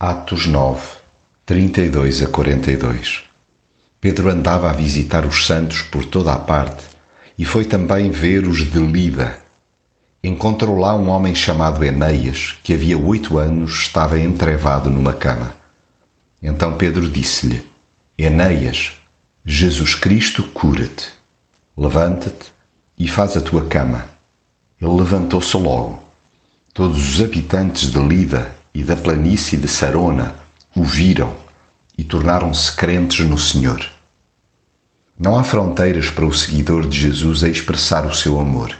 Atos 9, 32 a 42 Pedro andava a visitar os santos por toda a parte e foi também ver os de Lida. Encontrou lá um homem chamado Eneias, que havia oito anos estava entrevado numa cama. Então Pedro disse-lhe: Eneias, Jesus Cristo cura-te. Levanta-te e faz a tua cama. Ele levantou-se logo. Todos os habitantes de Lida e da planície de Sarona o viram e tornaram-se crentes no Senhor. Não há fronteiras para o seguidor de Jesus a expressar o seu amor.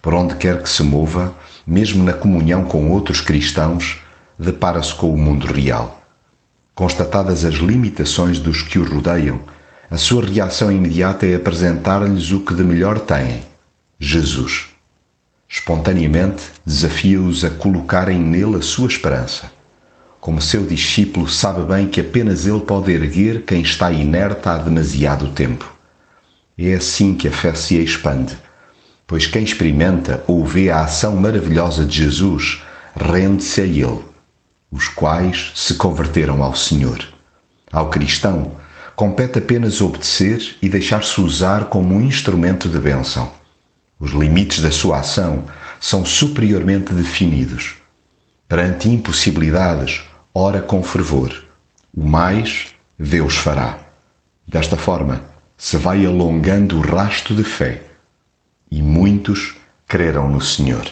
Por onde quer que se mova, mesmo na comunhão com outros cristãos, depara-se com o mundo real. Constatadas as limitações dos que o rodeiam, a sua reação imediata é apresentar-lhes o que de melhor têm: Jesus. Espontaneamente desafia-os a colocarem nele a sua esperança. Como seu discípulo, sabe bem que apenas ele pode erguer quem está inerte há demasiado tempo. É assim que a fé se expande, pois quem experimenta ou vê a ação maravilhosa de Jesus rende-se a ele, os quais se converteram ao Senhor. Ao cristão, compete apenas obedecer e deixar-se usar como um instrumento de bênção. Os limites da sua ação são superiormente definidos. Perante impossibilidades, ora com fervor. O mais Deus fará. Desta forma, se vai alongando o rasto de fé, e muitos creram no Senhor.